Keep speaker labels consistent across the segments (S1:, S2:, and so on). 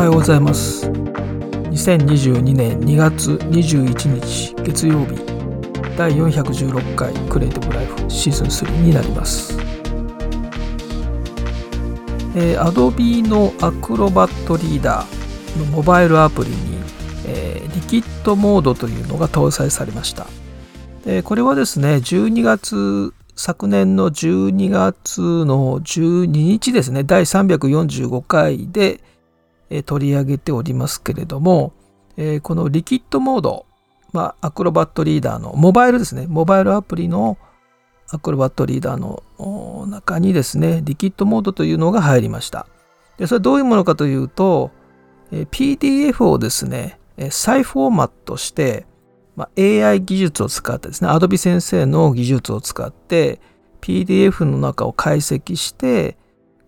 S1: はようございます。2022年2月21日月曜日第416回クリエイティブライフシーズン3になります。えー、Adobe の Acrobat リーダーのモバイルアプリに、えー、リキッドモードというのが搭載されました。でこれはですね12月昨年の12月の12日ですね、第345回で、え取り上げておりますけれども、えこのリキッドモード、まあ、アクロバットリーダーのモバイルですね、モバイルアプリのアクロバットリーダーの中にですね、リキッドモードというのが入りました。でそれはどういうものかというと、え PDF をですね、再フォーマットして、まあ、AI 技術を使ってですね、Adobe 先生の技術を使って、PDF の中を解析して、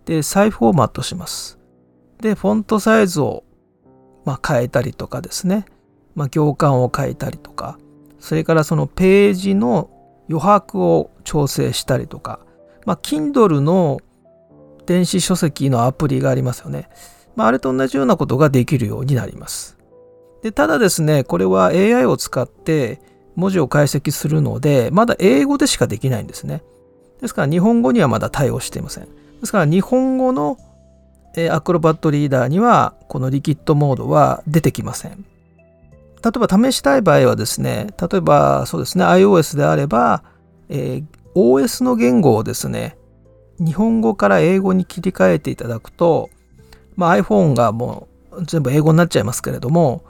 S1: で、再フォーマットします。で、フォントサイズを、まあ、変えたりとかですね、まあ、行間を変えたりとか、それからそのページの余白を調整したりとか、まあ、Kindle の電子書籍のアプリがありますよね。まあ、あれと同じようなことができるようになります。でただですね、これは AI を使って文字を解析するので、まだ英語でしかできないんですね。ですから日本語にはまだ対応していません。ですから日本語のアクロバットリーダーにはこのリキッドモードは出てきません。例えば試したい場合はですね、例えばそうですね、iOS であれば、えー、OS の言語をですね、日本語から英語に切り替えていただくと、まあ、iPhone がもう全部英語になっちゃいますけれども、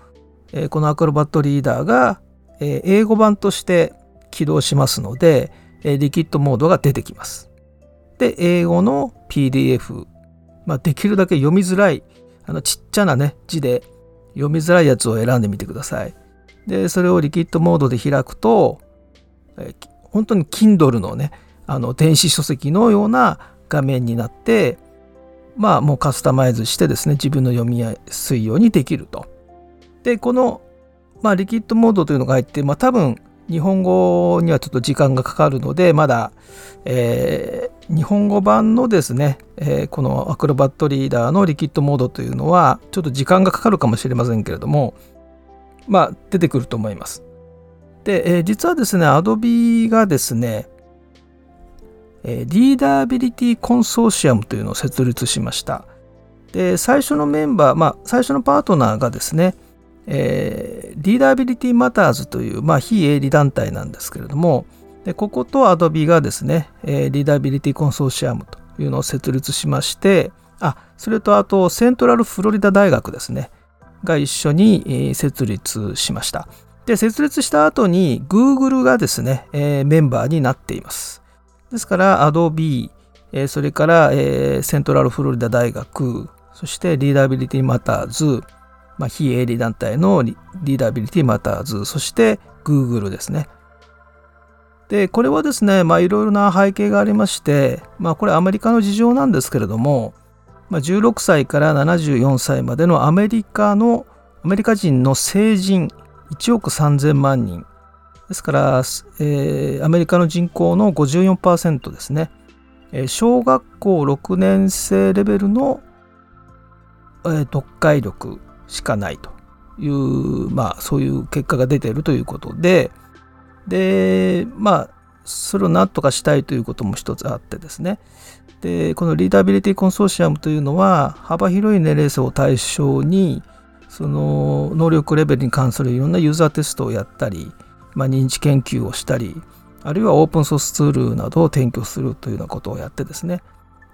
S1: えこのアクロバットリーダーが、え英語版として起動しますので、えリキッドモードが出てきます。で、英語の PDF、まあ、できるだけ読みづらい、あのちっちゃなね、字で読みづらいやつを選んでみてください。で、それをリキッドモードで開くと、え本当に Kindle のね、あの電子書籍のような画面になって、まあもうカスタマイズしてですね、自分の読みやすいようにできると。で、この、まあ、リキッドモードというのが入って、まあ、多分、日本語にはちょっと時間がかかるので、まだ、えー、日本語版のですね、えー、このアクロバットリーダーのリキッドモードというのは、ちょっと時間がかかるかもしれませんけれども、まあ、出てくると思います。で、えー、実はですね、Adobe がですね、えリーダービリティコンソーシアムというのを設立しました。で、最初のメンバー、まあ、最初のパートナーがですね、えー、リーダービリティマターズという、まあ、非営利団体なんですけれども、でここと Adobe がですね、えー、リーダービリティコンソーシアムというのを設立しまして、あ、それとあとセントラルフロリダ大学ですね、が一緒に、設立しました。で、設立した後に Google がですね、えー、メンバーになっています。ですから Adobe、えー、それから、えー、セントラルフロリダ大学、そしてリーダービリティマターズ、まあ、非営利団体のリーダービリティマターズ、そして Google ですね。で、これはですね、まあいろいろな背景がありまして、まあこれアメリカの事情なんですけれども、まあ、16歳から74歳までのアメリカの、アメリカ人の成人1億3000万人。ですから、えー、アメリカの人口の54%ですね。えー、小学校6年生レベルの、えー、読解力しかないという、まあ、そういう結果が出ているということで、で、まあ、それを何とかしたいということも一つあってですね。で、このリーダービリティコンソーシアムというのは、幅広い年齢層を対象に、その能力レベルに関するいろんなユーザーテストをやったり、まあ、認知研究をしたり、あるいはオープンソースツールなどを提供するというようなことをやってですね。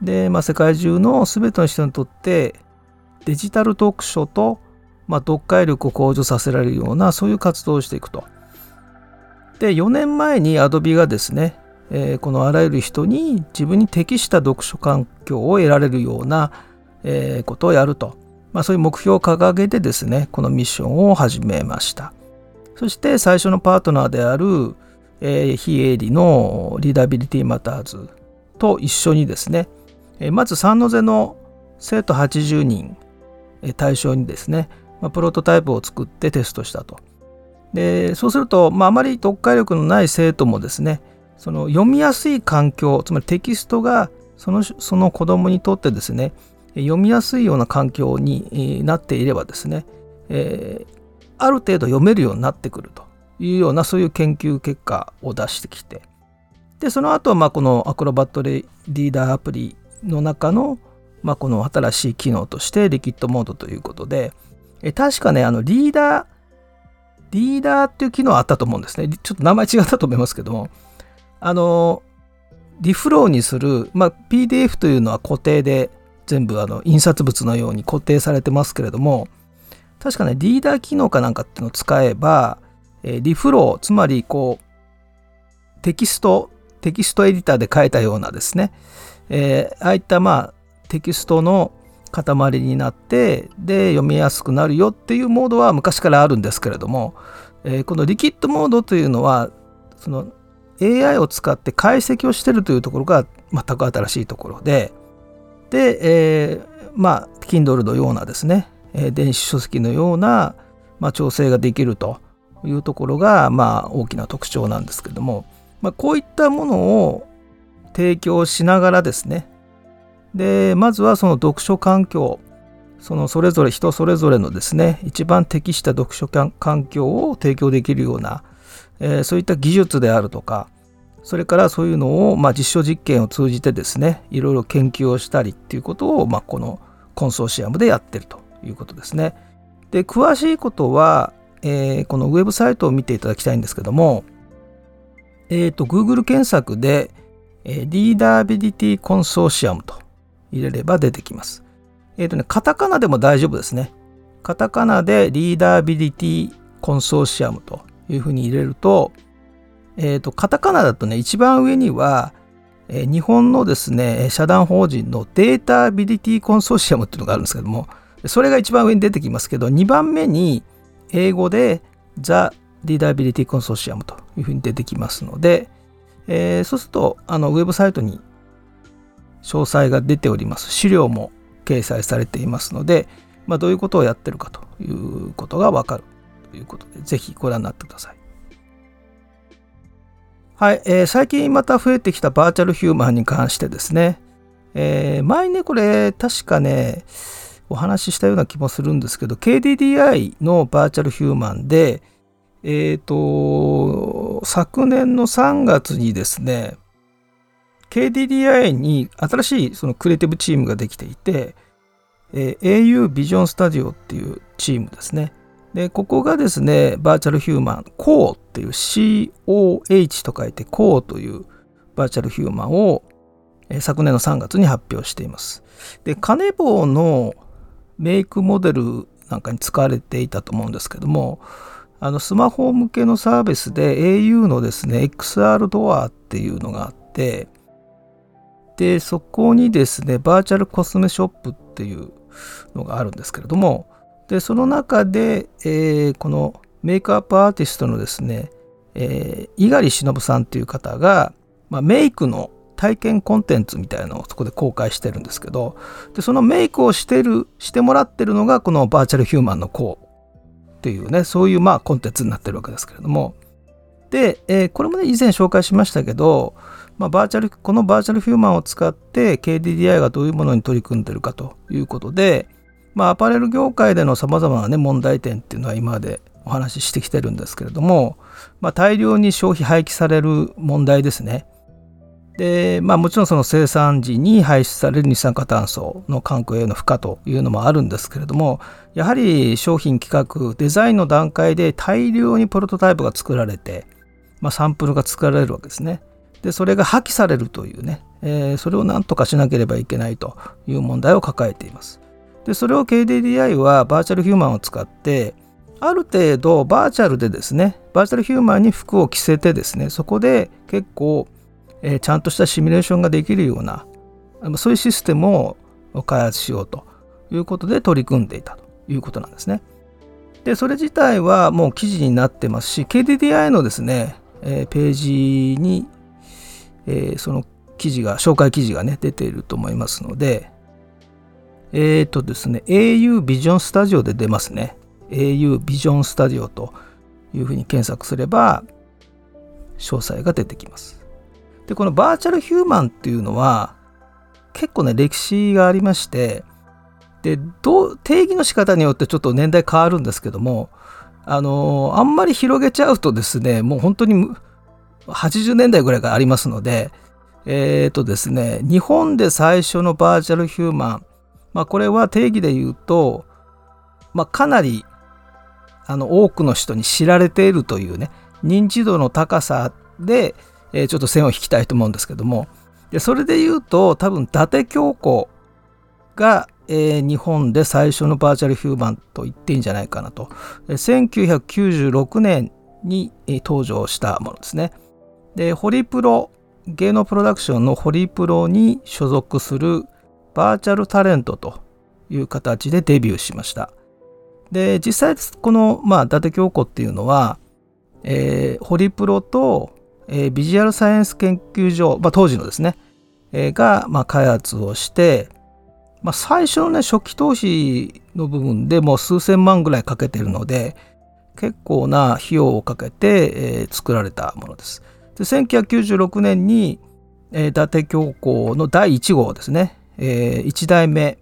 S1: で、まあ、世界中の全ての人にとってデジタル読書とまあ、読解力を向上させられるようなそういう活動をしていくと。で4年前に Adobe がですね、えー、このあらゆる人に自分に適した読書環境を得られるような、えー、ことをやると、まあ、そういう目標を掲げてですねこのミッションを始めましたそして最初のパートナーである、えー、非営利のリーダビリティマターズと一緒にですね、え、まず三ノ瀬の生徒80人え対象にですねまあ、プロトタイプを作ってテストしたと。でそうすると、まあ、まり読解力のない生徒もですねその読みやすい環境つまりテキストがそのその子供にとってですね読みやすいような環境になっていればですね、えー、ある程度読めるようになってくるというようなそういう研究結果を出してきてでその後まあこのアクロバットリーダーアプリの中の、まあ、この新しい機能としてリキッドモードということでえ確かねあのリーダーリーダーっていう機能あったと思うんですね。ちょっと名前違ったと思いますけども。あのリフローにする、まあ、PDF というのは固定で全部あの印刷物のように固定されてますけれども確かねリーダー機能かなんかっていうのを使えば、えー、リフローつまりこうテキストテキストエディターで書いたようなですね、えー、ああいったまあテキストの塊になってで読みやすくなるよっていうモードは昔からあるんですけれども、えー、このリキッドモードというのはその AI を使って解析をしてるというところが全く新しいところでで、えー、まあ Kindle のようなですね、えー、電子書籍のような、まあ、調整ができるというところが、まあ、大きな特徴なんですけども、まあ、こういったものを提供しながらですねでまずはその読書環境そのそれぞれ人それぞれのですね一番適した読書環境を提供できるような、えー、そういった技術であるとかそれからそういうのを、まあ、実証実験を通じてですねいろいろ研究をしたりっていうことを、まあ、このコンソーシアムでやってるということですね。で詳しいことは、えー、このウェブサイトを見ていただきたいんですけども、えっ、ー、と Google 検索で、えー、リーダービリティコンソーシアムと入れれば出てきます。えっ、ー、とね、カタカナでも大丈夫ですね。カタカナでリーダービリティコンソーシアムというふうに入れると、えっ、ー、と、カタカナだとね、一番上には、えー、日本のですね、社団法人のデータビリティコンソーシアムっていうのがあるんですけども、それが一番上に出てきますけど、2番目に英語で The Readability Consortium というふうに出てきますので、えー、そうするとあのウェブサイトに詳細が出ております資料も掲載されていますので、まあ、どういうことをやってるかということがわかるということでぜひご覧になってください。はい、えー、最近また増えてきたバーチャルヒューマンに関してですね、えー、前ねこれ確かねお話ししたような気もするんですけど KDDI のバーチャルヒューマンでえっ、ー、と昨年の3月にですね KDDI に新しいそのクリエイティブチームができていて、えー、au ビジョンスタジオっていうチームですね。で、ここがですね、バーチャルヒューマン、CORE っていう COH と書いて CORE というバーチャルヒューマンを、えー、昨年の3月に発表しています。で、カネボウのメイクモデルなんかに使われていたと思うんですけども、あのスマホ向けのサービスで au のですね、XR ドアっていうのがあって、で、そこにですね、バーチャルコスメショップっていうのがあるんですけれども、で、その中で、えー、このメイクアップアーティストのですね、え、猪狩忍さんっていう方が、まあ、メイクの体験コンテンツみたいなのをそこで公開してるんですけど、でそのメイクをしてる、してもらってるのが、このバーチャルヒューマンの子っていうね、そういうまあコンテンツになってるわけですけれども、で、えー、これもね、以前紹介しましたけど、まあ、バーチャルこのバーチャルヒューマンを使って KDDI がどういうものに取り組んでるかということで、まあ、アパレル業界でのさまざまな、ね、問題点っていうのは今までお話ししてきてるんですけれども、まあ、大量に消費廃棄される問題ですね。でまあ、もちろんその生産時に排出される二酸化炭素の環境への負荷というのもあるんですけれどもやはり商品企画デザインの段階で大量にプロトタイプが作られて、まあ、サンプルが作られるわけですね。でそれが破棄されるというね、えー、それを何とかしなければいけないという問題を抱えています。でそれを KDDI はバーチャルヒューマンを使ってある程度バーチャルでですねバーチャルヒューマンに服を着せてですねそこで結構、えー、ちゃんとしたシミュレーションができるようなそういうシステムを開発しようということで取り組んでいたということなんですね。でそれ自体はもう記事になってますし KDDI のですね、えー、ページにえー、その記事が、紹介記事がね、出ていると思いますので、えっ、ー、とですね、au ビジョンスタジオで出ますね。au ビジョンスタジオというふうに検索すれば、詳細が出てきます。で、このバーチャルヒューマンっていうのは、結構ね、歴史がありまして、でどう定義の仕方によってちょっと年代変わるんですけどもあのあんまり広げちゃうとですねもう本当に80年代ぐらいがありますのでえっ、ー、とですね日本で最初のバーチャルヒューマン、まあ、これは定義で言うと、まあ、かなりあの多くの人に知られているというね認知度の高さで、えー、ちょっと線を引きたいと思うんですけどもでそれで言うと多分伊達京子が、えー、日本で最初のバーチャルヒューマンと言っていいんじゃないかなと。1996年に、登場したものですね。でホリプロ芸能プロダクションのホリプロに所属するバーチャルタレントという形でデビューしました。で実際この、まあ、伊達京子っていうのは、えー、ホリプロとえー、ビジュアルサイエンス研究所、まあ、当時のですね、えー、が、まあ、開発をして、まあ、最初のね初期投資の部分でもう数千万ぐらいかけてるので結構な費用をかけて、えー、作られたものです。で1996年に、えー、伊達京子の第1号ですね、えー、1代目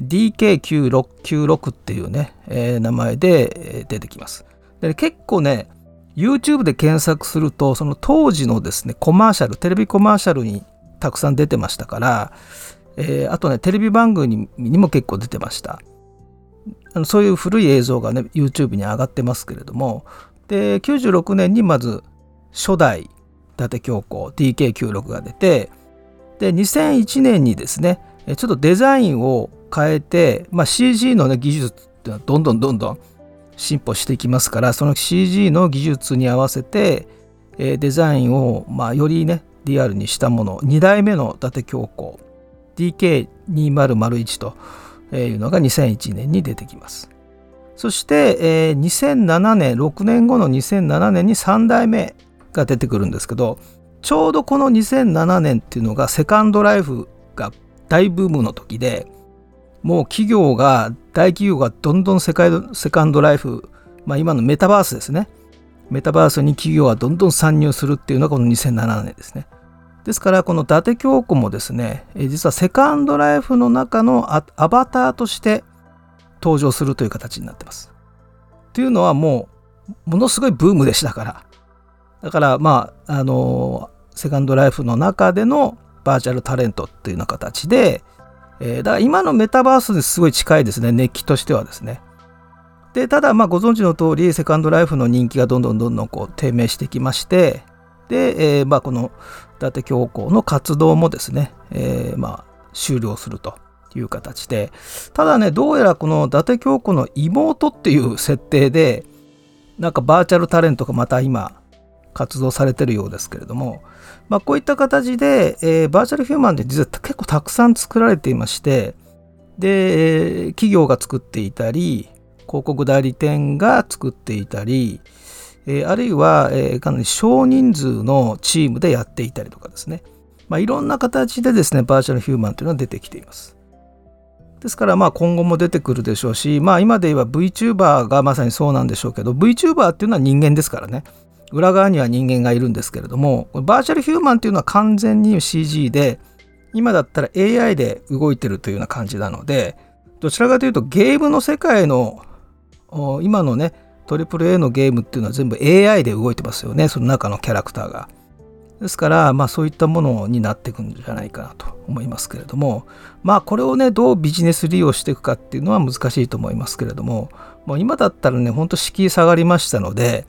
S1: DK9696 っていうね、えー、名前で出てきます。で結構ね YouTube で検索するとその当時のですねコマーシャルテレビコマーシャルにたくさん出てましたから、えー、あとねテレビ番組にも結構出てました。あのそういう古い映像がね YouTube に上がってますけれども。で96年にまず初代伊達京子 DK96 が出てで2001年にですねちょっとデザインを変えて、まあ、CG の、ね、技術っていうのはどんどんどんどん進歩していきますからその CG の技術に合わせて、えー、デザインを、まあ、よりねリアルにしたもの2代目の伊達京子 DK2001 というのが2001年に出てきます。そして、えー、2007年6年後の2007年に3代目が出てくるんですけどちょうどこの2007年っていうのがセカンドライフが大ブームの時でもう企業が大企業がどんどん世界セカンドライフ、まあ、今のメタバースですね。メタバースに企業はどんどん参入するっていうのがこの2007年ですね。ですからこの伊達京子もですね実はセカンドライフの中のアバターとして登場するという形になってます。というのはもうものすごいブームでしたから。だからまああのセカンドライフの中でのバーチャルタレントっていうような形でえー、だから今のメタバースにすごい近いですね、熱気としてはですね。で、ただ、まあ、ご存知の通り、セカンドライフの人気がどんどんどんどんこう低迷してきまして、で、えー、まあ、この伊達教皇の活動もですね、えー、まあ、終了するという形で、ただね、どうやらこの伊達教皇の妹っていう設定で、なんかバーチャルタレントがまた今、活動されてるようですけれども、まあ、こういった形で、えー、バーチャルヒューマンって実は結構たくさん作られていましてで企業が作っていたり広告代理店が作っていたり、えー、あるいは、えー、かなり少人数のチームでやっていたりとかですね、まあ、いろんな形でですねバーチャルヒューマンというのは出てきています。ですからまあ今後も出てくるでしょうし、まあ、今で言えば VTuber がまさにそうなんでしょうけど VTuber っていうのは人間ですからね。裏側には人間がいるんですけれどもバーチャルヒューマンっていうのは完全に CG で今だったら AI で動いてるというような感じなのでどちらかというとゲームの世界の今のね AAA のゲームっていうのは全部 AI で動いてますよね。その中のキャラクターが。ですからまあそういったものになっていくんじゃないかなと思いますけれども。まあこれをねどうビジネス利用していくかっていうのは難しいと思いますけれども。もう今だったらねほんと敷居下がりましたので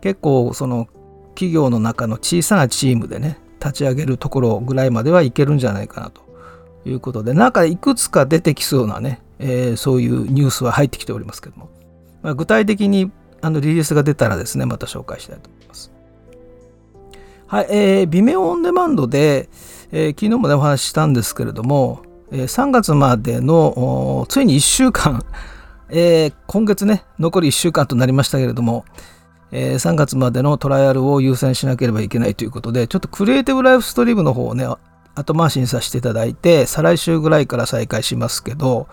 S1: 結構その企業の中の小さなチームでね立ち上げるところぐらいまではいけるんじゃないかなと。いうことでなんかいくつか出てきそうなね、えー、そういうニュースは入ってきておりますけども、まあ、具体的にあのリリースが出たらですねまた紹介したいと思います。はい、えー、微妙オンデマンドで、えー、昨日もねお話ししたんですけれども、えー、3月までのついに1週間、えー、今月ね残り1週間となりましたけれども、えー、3月までのトライアルを優先しなければいけないということで、ちょっとクリエイティブライフストリームの方をね、後回しにさせていただいて、再来週ぐらいから再開しますけど、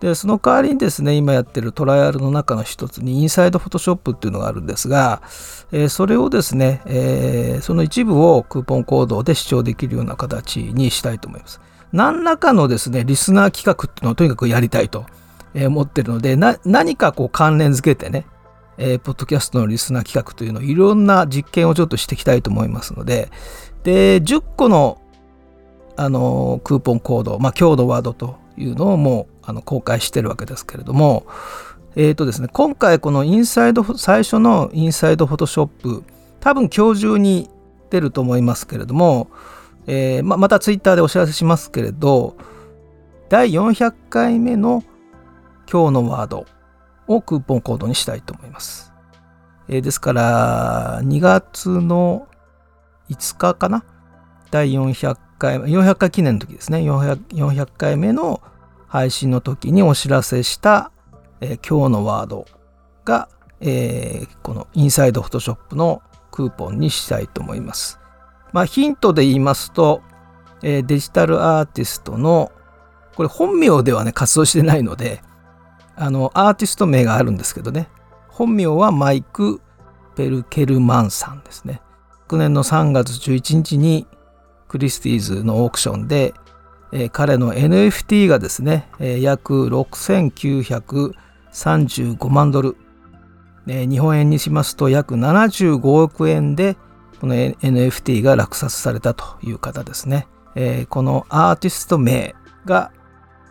S1: で、その代わりにですね、今やってるトライアルの中の一つに、インサイドフォトショップっていうのがあるんですが、えー、それをですね、えー、その一部をクーポンコードで視聴できるような形にしたいと思います。何らかのですねリスナー企画っていうのをとにかくやりたいと思ってるので何かこう関連づけてねえー、ポッドキャストのリスナー企画というのをいろんな実験をちょっとしていきたいと思いますので、で、10個の、あのクーポンコード、まあ、強度ワードというのをもうあの公開してるわけですけれども、え、ー、とですね、今回このインサイド、最初のインサイドフォトショップ、多分今日中に出ると思いますけれども、えー、ままたツイッターでお知らせしますけれど、第400回目の今日のワードをクーポンコードにしたいと思います。えー、ですから、2月の5日かな？第400回、400回記念の時ですね。400, 400回目の配信の時にお知らせした、えー、今日のワードが、えー、このインサイドフォトショップのクーポンにしたいと思います。まあヒントで言いますと、えー、デジタルアーティストのこれ本名ではね活動してないのであのアーティスト名があるんですけどね本名はマイク・ペルケルマンさんですね昨年の3月11日にクリスティーズのオークションで、えー、彼の NFT がですね、えー、約6935万ドル、えー、日本円にしますと約75億円でこの NFT が落札されたという方ですね、えー、このアーティスト名が、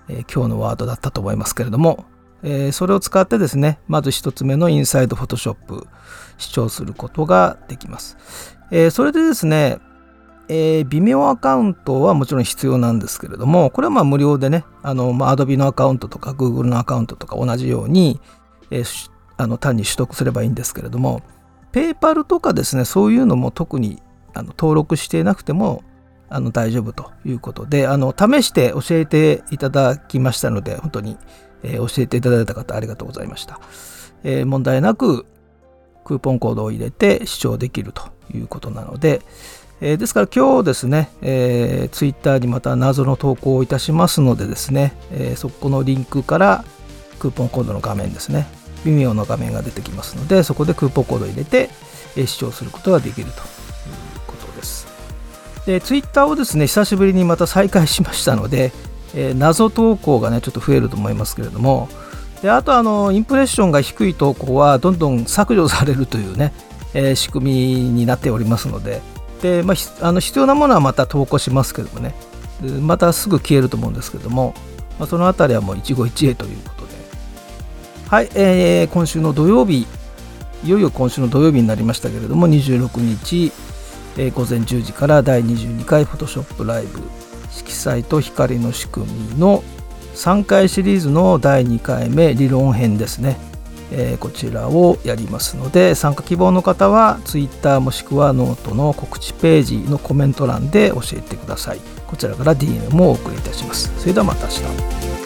S1: えー、今日のワードだったと思いますけれどもえー、それを使ってですねまず1つ目のインサイドフォトショップ視聴することができます、えー、それでですね、えー、微妙アカウントはもちろん必要なんですけれどもこれはまあ無料でねあの、まあ、Adobe のアカウントとか Google のアカウントとか同じように、えー、あの単に取得すればいいんですけれども PayPal とかですねそういうのも特にあの登録していなくてもあの大丈夫ということであの試して教えていただきましたので本当にえー、教えていただいた方ありがとうございました。えー、問題なくクーポンコードを入れて視聴できるということなので、えー、ですから今日ですね、えー、ツイッターにまた謎の投稿をいたしますのでですね、えー、そこのリンクからクーポンコードの画面ですね、微妙な画面が出てきますので、そこでクーポンコードを入れて、えー、視聴することができるということです。で、ツイッターをですね、久しぶりにまた再開しましたので、えー、謎投稿がねちょっと増えると思いますけれどもであとあのインプレッションが低い投稿はどんどん削除されるというね、えー、仕組みになっておりますのでで、まあ、あの必要なものはまた投稿しますけどもね。またすぐ消えると思うんですけども、まあ、そのあたりはもう一期一会ということで。はい、えー、今週の土曜日。いよいよ今週の土曜日になりましたけれども26日、えー、午前10時から第22回フォトショップライブ。色彩と光の仕組みの3回シリーズの第2回目理論編ですね、えー、こちらをやりますので参加希望の方は Twitter もしくはノートの告知ページのコメント欄で教えてください。こちらから DM もお送りいたします。それではまた明日。